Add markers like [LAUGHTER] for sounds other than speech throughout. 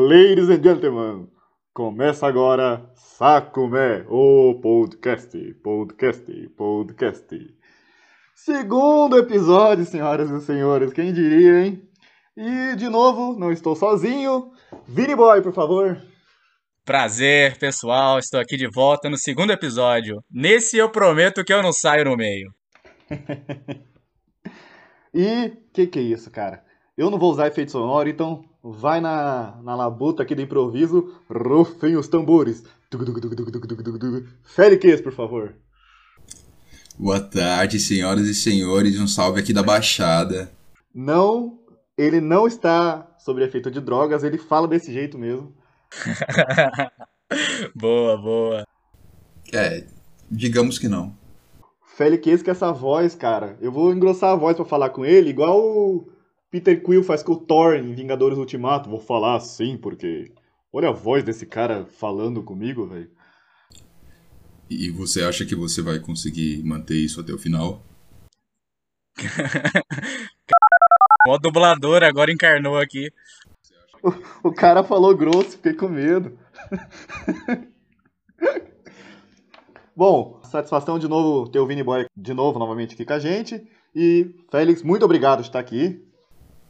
Ladies and gentlemen, começa agora Sacumé, o podcast, podcast, podcast. Segundo episódio, senhoras e senhores, quem diria, hein? E, de novo, não estou sozinho. Vini Boy, por favor. Prazer, pessoal, estou aqui de volta no segundo episódio. Nesse eu prometo que eu não saio no meio. [LAUGHS] e que que é isso, cara? Eu não vou usar efeito sonoro, então vai na, na labuta aqui do improviso, rufem os tambores. Félix, por favor. Boa tarde, senhoras e senhores, um salve aqui da Baixada. Não, ele não está sob efeito de drogas, ele fala desse jeito mesmo. [LAUGHS] boa, boa. É, digamos que não. Félix, que essa voz, cara, eu vou engrossar a voz para falar com ele, igual o Peter Quill faz com o Thor em Vingadores Ultimato. Vou falar assim, porque olha a voz desse cara falando comigo, velho. E você acha que você vai conseguir manter isso até o final? [LAUGHS] o dublador agora encarnou aqui. O, [LAUGHS] o cara falou grosso, fiquei com medo. [LAUGHS] Bom, satisfação de novo ter o Vini Boy de novo, novamente aqui com a gente. E, Félix, muito obrigado por estar aqui.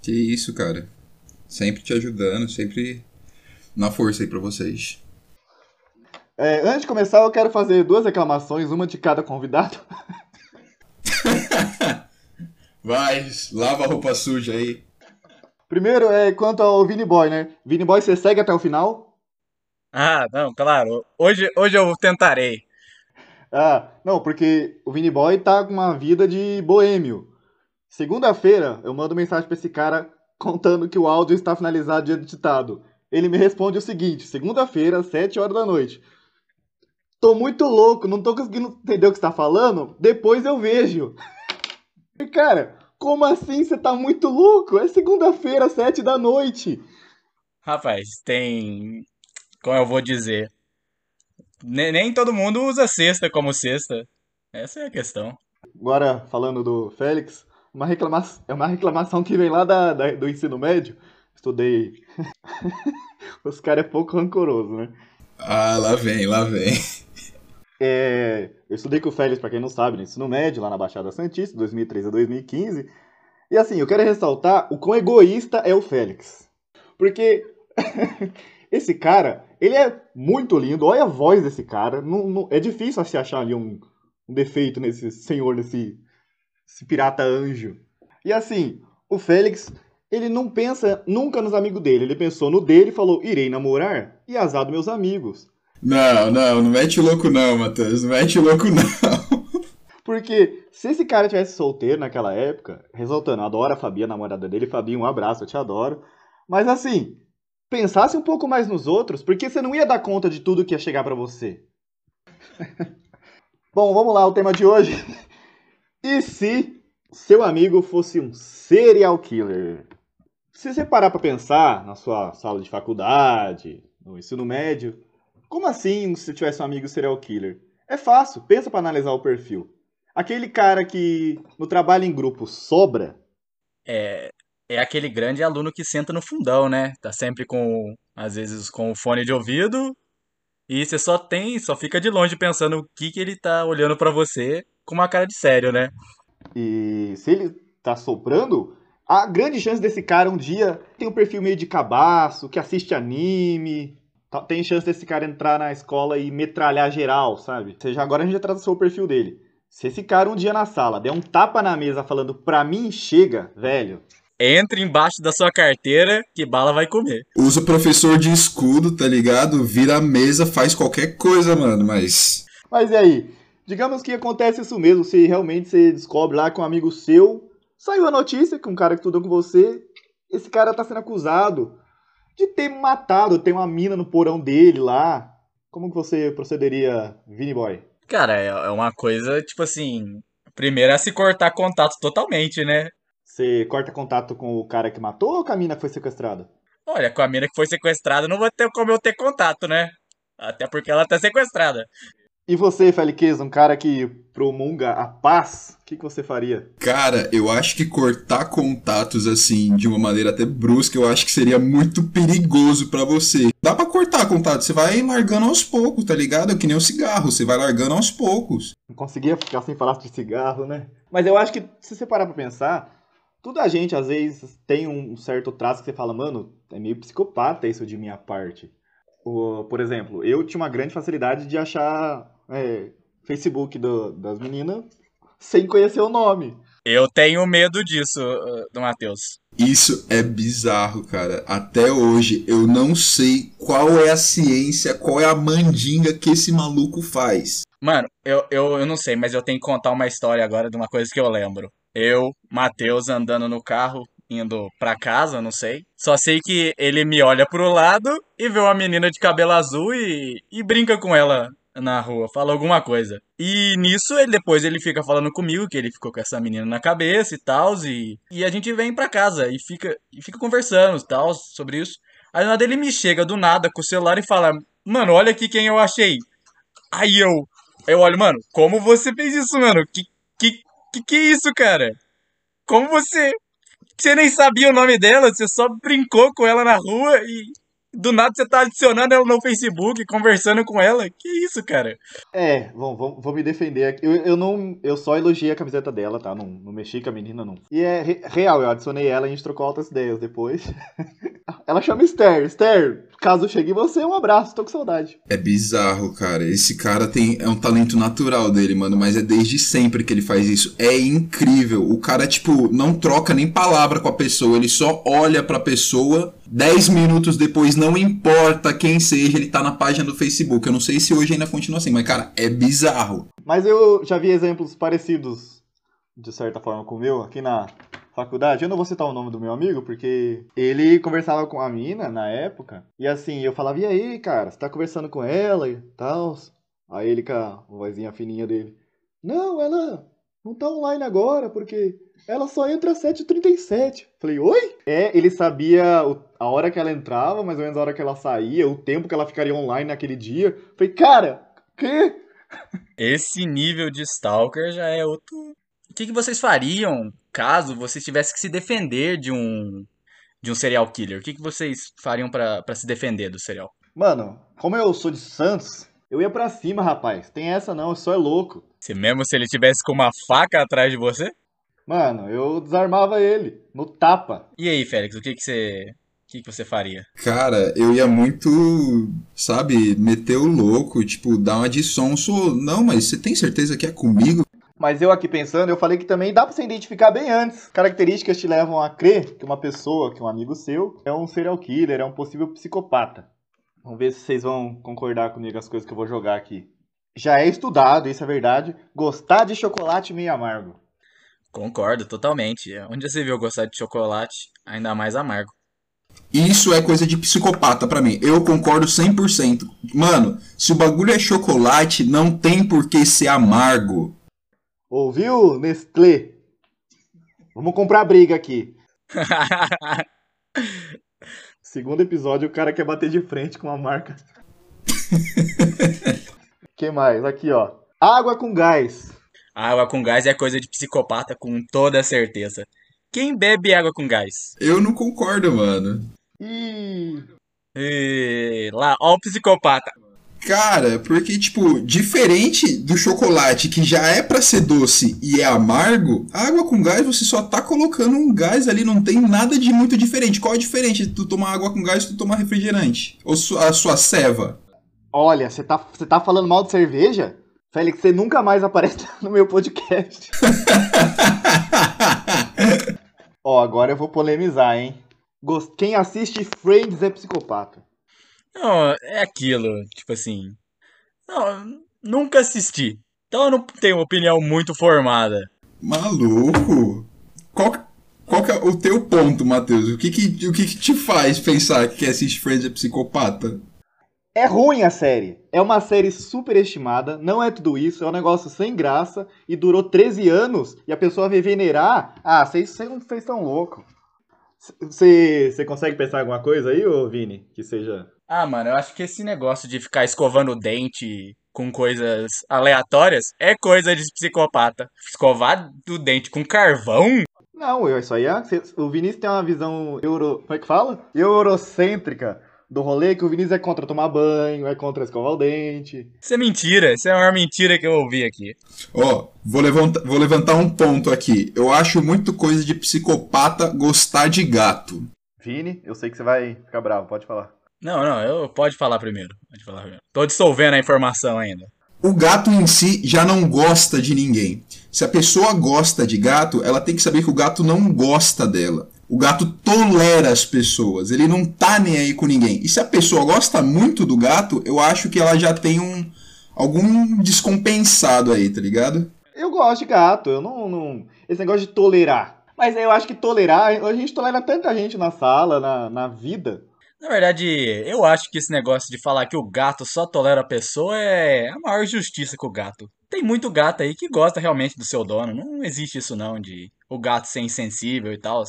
Que isso, cara. Sempre te ajudando, sempre na força aí pra vocês. É, antes de começar, eu quero fazer duas reclamações, uma de cada convidado. [LAUGHS] Vai, lava a roupa suja aí. Primeiro, é quanto ao Vini Boy, né? Vini Boy, você segue até o final? Ah, não, claro. Hoje, hoje eu tentarei. Ah, não, porque o Vini Boy tá com uma vida de boêmio. Segunda-feira, eu mando mensagem pra esse cara contando que o áudio está finalizado e editado. Ele me responde o seguinte: segunda-feira, 7 horas da noite. Tô muito louco, não tô conseguindo entender o que você tá falando. Depois eu vejo. E, cara, como assim você tá muito louco? É segunda-feira, 7 da noite. Rapaz, tem. Como eu vou dizer? Nem, nem todo mundo usa sexta como sexta. Essa é a questão. Agora, falando do Félix, uma reclamação, é uma reclamação que vem lá da, da do ensino médio. Estudei. [LAUGHS] Os caras é pouco rancoroso, né? Ah, lá vem, lá vem. É, eu estudei com o Félix, para quem não sabe, no ensino médio, lá na Baixada Santista, 2013 a 2015. E assim, eu quero ressaltar o quão egoísta é o Félix. Porque [LAUGHS] esse cara, ele é muito lindo, olha a voz desse cara. Não, não, é difícil se achar ali um, um defeito nesse senhor, nesse esse pirata anjo. E assim, o Félix, ele não pensa nunca nos amigos dele. Ele pensou no dele e falou: irei namorar e azar dos meus amigos. Não, não, não mete louco não, Matheus. Não mete louco não. [LAUGHS] Porque se esse cara tivesse solteiro naquela época, resultando, adoro a Fabi, a namorada dele, Fabi, um abraço, eu te adoro. Mas assim, pensasse um pouco mais nos outros, porque você não ia dar conta de tudo que ia chegar para você. [LAUGHS] Bom, vamos lá, o tema de hoje. E se seu amigo fosse um serial killer? Se você parar para pensar na sua sala de faculdade, no ensino médio, como assim se tivesse um amigo serial killer? É fácil, pensa para analisar o perfil. Aquele cara que no trabalho em grupo sobra. É, é aquele grande aluno que senta no fundão, né? Tá sempre com, às vezes, com o fone de ouvido e você só tem, só fica de longe pensando o que, que ele tá olhando para você com uma cara de sério, né? E se ele tá soprando, a grande chance desse cara um dia tem um perfil meio de cabaço, que assiste anime. Tá, tem chance desse cara entrar na escola e metralhar geral, sabe? Ou seja, agora a gente já traçou o perfil dele. Se esse cara um dia na sala der um tapa na mesa falando pra mim chega, velho. Entre embaixo da sua carteira que bala vai comer. Usa o professor de escudo, tá ligado? Vira a mesa, faz qualquer coisa, mano, mas. Mas e aí? Digamos que acontece isso mesmo, se realmente você descobre lá que um amigo seu saiu a notícia que um cara que estudou com você, esse cara tá sendo acusado de ter matado, ter uma mina no porão dele lá. Como que você procederia, Vini Boy? Cara, é, é uma coisa, tipo assim, primeiro é se cortar contato totalmente, né? Você corta contato com o cara que matou ou com a mina que foi sequestrada? Olha, com a mina que foi sequestrada não vou ter como eu ter contato, né? Até porque ela tá sequestrada. E você, Feliquez, um cara que promulga a paz, o que, que você faria? Cara, eu acho que cortar contatos assim, de uma maneira até brusca, eu acho que seria muito perigoso para você. Dá para cortar contato, você vai largando aos poucos, tá ligado? É que nem o cigarro, você vai largando aos poucos. Não conseguia ficar sem falar de cigarro, né? Mas eu acho que, se você parar pra pensar, toda a gente, às vezes, tem um certo traço que você fala, mano, é meio psicopata isso de minha parte. Por exemplo, eu tinha uma grande facilidade de achar é, Facebook do, das meninas sem conhecer o nome. Eu tenho medo disso, uh, do Matheus. Isso é bizarro, cara. Até hoje eu não sei qual é a ciência, qual é a mandinga que esse maluco faz. Mano, eu, eu, eu não sei, mas eu tenho que contar uma história agora de uma coisa que eu lembro. Eu, Matheus, andando no carro, indo pra casa, não sei. Só sei que ele me olha pro lado e vê uma menina de cabelo azul e, e brinca com ela na rua, fala alguma coisa. E nisso ele depois ele fica falando comigo que ele ficou com essa menina na cabeça e tal, e, e a gente vem pra casa e fica e fica conversando e tal sobre isso. Aí nada ele me chega do nada com o celular e fala: "Mano, olha aqui quem eu achei". Aí eu eu olho, mano, como você fez isso, mano? Que que que, que é isso, cara? Como você você nem sabia o nome dela, você só brincou com ela na rua e do nada você tá adicionando ela no Facebook, conversando com ela. Que isso, cara? É, vou, vou, vou me defender aqui. Eu, eu, não, eu só elogiei a camiseta dela, tá? Não, não mexi com a menina, não. E é re, real, eu adicionei ela e a gente trocou altas ideias depois. [LAUGHS] ela chama Esther. Esther, caso chegue você, um abraço, tô com saudade. É bizarro, cara. Esse cara tem é um talento natural dele, mano, mas é desde sempre que ele faz isso. É incrível. O cara, tipo, não troca nem palavra com a pessoa, ele só olha pra pessoa 10 minutos depois, não importa quem seja, ele tá na página do Facebook. Eu não sei se hoje ainda continua assim, mas, cara, é bizarro. Mas eu já vi exemplos parecidos, de certa forma, com o meu, aqui na faculdade. Eu não vou citar o nome do meu amigo, porque ele conversava com a mina na época. E assim, eu falava, e aí, cara, você tá conversando com ela e tal? Aí ele com a vozinha fininha dele. Não, ela não tá online agora, porque ela só entra às 7h37. Falei, oi? É, ele sabia a hora que ela entrava, mais ou menos a hora que ela saía, o tempo que ela ficaria online naquele dia. Falei, cara, quê? Esse nível de stalker já é outro. O que, que vocês fariam caso vocês tivessem que se defender de um de um serial killer? O que, que vocês fariam para se defender do serial? Mano, como eu sou de Santos, eu ia pra cima, rapaz. Tem essa não, só é louco. Se mesmo se ele tivesse com uma faca atrás de você? Mano, eu desarmava ele, no tapa. E aí, Félix, o que, que você. O que, que você faria? Cara, eu ia muito, sabe, meter o louco, tipo, dar uma de sonso. Não, mas você tem certeza que é comigo? Mas eu aqui pensando, eu falei que também dá pra você identificar bem antes. Características te levam a crer que uma pessoa, que um amigo seu, é um serial killer, é um possível psicopata. Vamos ver se vocês vão concordar comigo as coisas que eu vou jogar aqui. Já é estudado, isso é verdade, gostar de chocolate meio amargo. Concordo, totalmente. Onde você viu gostar de chocolate, ainda mais amargo? Isso é coisa de psicopata para mim. Eu concordo 100%. Mano, se o bagulho é chocolate, não tem por que ser amargo. Ouviu, Nestlé? Vamos comprar briga aqui. [LAUGHS] Segundo episódio, o cara quer bater de frente com a marca. [LAUGHS] que mais? Aqui, ó. Água com gás. Água com gás é coisa de psicopata, com toda certeza. Quem bebe água com gás? Eu não concordo, mano. Ih. E... Lá, ó o psicopata. Cara, porque, tipo, diferente do chocolate que já é pra ser doce e é amargo, água com gás você só tá colocando um gás ali, não tem nada de muito diferente. Qual é a diferença de tu tomar água com gás e tu tomar refrigerante? Ou a sua ceva? Olha, você tá, tá falando mal de cerveja? Félix, você nunca mais aparece [LAUGHS] no meu podcast. [LAUGHS] Ó, agora eu vou polemizar, hein? Quem assiste Friends é psicopata. Não, é aquilo, tipo assim. Não, nunca assisti. Então eu não tenho opinião muito formada. Maluco? Qual, qual que é o teu ponto, Matheus? O que que, o que que te faz pensar que quem assiste Friends é psicopata? É ruim a série. É uma série super estimada, não é tudo isso, é um negócio sem graça e durou 13 anos e a pessoa vai venerar. Ah, vocês não estão loucos. Você consegue pensar alguma coisa aí, ô Vini? Que seja. Ah, mano, eu acho que esse negócio de ficar escovando o dente com coisas aleatórias é coisa de psicopata. Escovar o dente com carvão? Não, eu- isso aí é. O Vinícius tem uma visão euro. Como é que fala? Eurocêntrica do rolê, que o Vinícius é contra tomar banho, é contra escovar o dente. Isso é mentira. Isso é a maior mentira que eu ouvi aqui. Ó, vou levantar, vou levantar um ponto aqui. Eu acho muito coisa de psicopata gostar de gato. Vini, eu sei que você vai ficar bravo, pode falar. Não, não, eu pode falar primeiro. Pode falar primeiro. Tô dissolvendo a informação ainda. O gato em si já não gosta de ninguém. Se a pessoa gosta de gato, ela tem que saber que o gato não gosta dela. O gato tolera as pessoas, ele não tá nem aí com ninguém. E se a pessoa gosta muito do gato, eu acho que ela já tem um algum descompensado aí, tá ligado? Eu gosto de gato, eu não, não. Esse negócio de tolerar. Mas eu acho que tolerar, a gente tolera tanta gente na sala, na, na vida. Na verdade, eu acho que esse negócio de falar que o gato só tolera a pessoa é a maior justiça com o gato. Tem muito gato aí que gosta realmente do seu dono. Não existe isso não de o gato ser insensível e tal.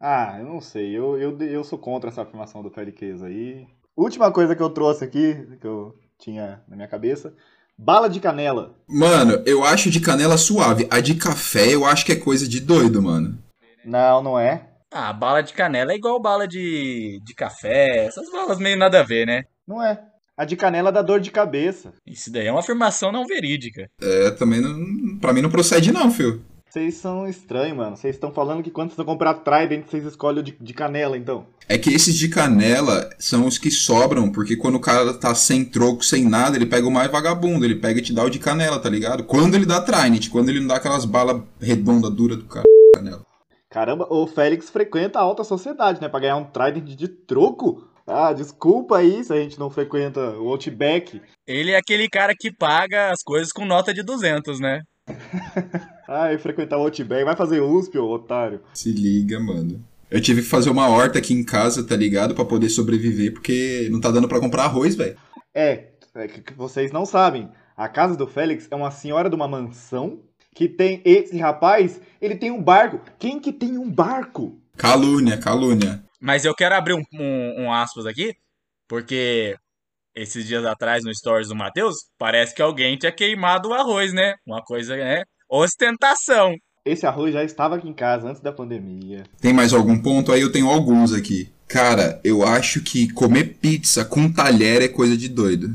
Ah, eu não sei, eu, eu, eu sou contra essa afirmação do Feliquez aí. Última coisa que eu trouxe aqui, que eu tinha na minha cabeça. Bala de canela. Mano, eu acho de canela suave. A de café eu acho que é coisa de doido, mano. Não, não é. Ah, bala de canela é igual bala de, de café. Essas balas meio nada a ver, né? Não é. A de canela dá dor de cabeça. Isso daí é uma afirmação não verídica. É, também não. Pra mim não procede, não, fio. Vocês são estranhos, mano. Vocês estão falando que quando vocês vão comprar Trident, vocês escolhem o de, de canela, então. É que esses de canela são os que sobram, porque quando o cara tá sem troco, sem nada, ele pega o mais vagabundo, ele pega e te dá o de canela, tá ligado? Quando ele dá Trinity, quando ele não dá aquelas balas redondas, duras do cara. Canela. Caramba, o Félix frequenta a alta sociedade, né? Pra ganhar um Trident de troco. Ah, desculpa aí se a gente não frequenta o Outback. Ele é aquele cara que paga as coisas com nota de 200, né? [LAUGHS] Ah, frequentar o Outback. Vai fazer USP, ô otário. Se liga, mano. Eu tive que fazer uma horta aqui em casa, tá ligado? Pra poder sobreviver, porque não tá dando pra comprar arroz, velho. É, é que que vocês não sabem. A casa do Félix é uma senhora de uma mansão que tem esse rapaz, ele tem um barco. Quem que tem um barco? Calúnia, calúnia. Mas eu quero abrir um, um, um aspas aqui, porque esses dias atrás no stories do Matheus, parece que alguém tinha queimado o arroz, né? Uma coisa, né? Ostentação. Esse arroz já estava aqui em casa antes da pandemia. Tem mais algum ponto? Aí eu tenho alguns aqui. Cara, eu acho que comer pizza com talher é coisa de doido.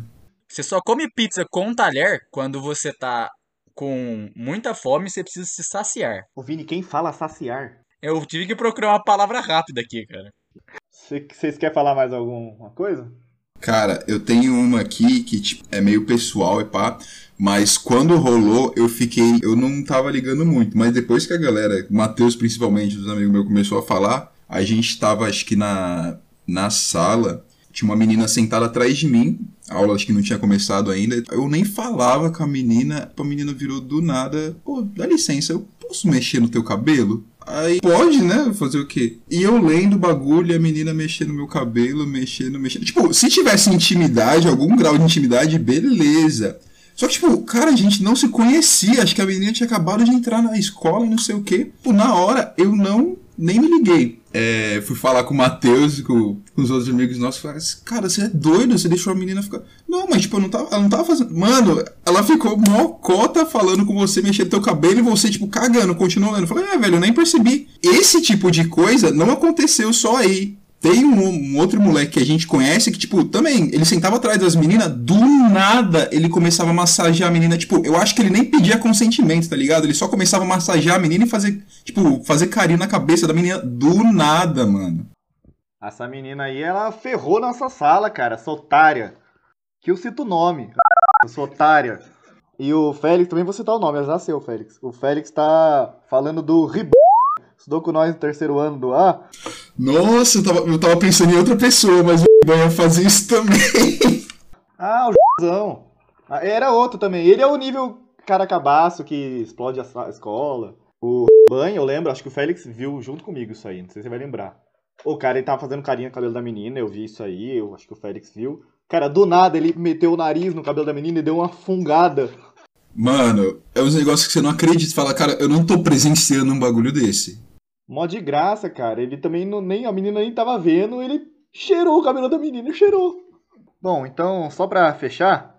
Você só come pizza com talher quando você tá com muita fome e você precisa se saciar. Ô Vini, quem fala saciar? Eu tive que procurar uma palavra rápida aqui, cara. Cê- Vocês querem falar mais alguma coisa? Cara, eu tenho uma aqui que tipo, é meio pessoal e pá, mas quando rolou eu fiquei. Eu não tava ligando muito, mas depois que a galera, o Matheus principalmente, dos amigos meus, começou a falar, a gente tava acho que na, na sala, tinha uma menina sentada atrás de mim, a aula acho que não tinha começado ainda, eu nem falava com a menina, a menina virou do nada, pô, dá licença, eu posso mexer no teu cabelo? Aí, pode, né? Fazer o quê? E eu lendo o bagulho e a menina mexendo no meu cabelo, mexendo, mexendo. Tipo, se tivesse intimidade, algum grau de intimidade, beleza. Só que, tipo, cara, a gente não se conhecia. Acho que a menina tinha acabado de entrar na escola e não sei o quê. Pô, na hora, eu não nem me liguei. É, fui falar com o Matheus, com, com os outros amigos nossos, falaram assim, cara, você é doido, você deixou a menina ficar. Não, mas tipo, eu não tava, ela não tava fazendo. Mano, ela ficou mocota falando com você, mexendo teu cabelo e você, tipo, cagando, continuando. Eu falei, é, velho, eu nem percebi. Esse tipo de coisa não aconteceu só aí. Tem um, um outro moleque que a gente conhece que, tipo, também, ele sentava atrás das meninas, do nada ele começava a massagear a menina. Tipo, eu acho que ele nem pedia consentimento, tá ligado? Ele só começava a massagear a menina e fazer, tipo, fazer carinho na cabeça da menina do nada, mano. Essa menina aí, ela ferrou nossa sala, cara, essa otária. Que eu cito o nome. Essa otária. E o Félix, também vou citar o nome, eu já sei o Félix. O Félix tá falando do Rib... Estudou com nós no terceiro ano do A. Nossa, eu tava, eu tava pensando em outra pessoa, mas o ia fazer isso também. [LAUGHS] Ah, o Zão. Era outro também. Ele é o nível cara cabaço que explode a escola. O banho, eu lembro, acho que o Félix viu junto comigo isso aí, não sei se você vai lembrar. O cara, ele tava fazendo carinho no cabelo da menina, eu vi isso aí, eu acho que o Félix viu. Cara, do nada ele meteu o nariz no cabelo da menina e deu uma fungada. Mano, é uns negócios que você não acredita. Fala, cara, eu não tô presenciando um bagulho desse. Mó de graça, cara. Ele também não, nem a menina nem tava vendo, ele cheirou o cabelo da menina, cheirou. Bom, então, só pra fechar,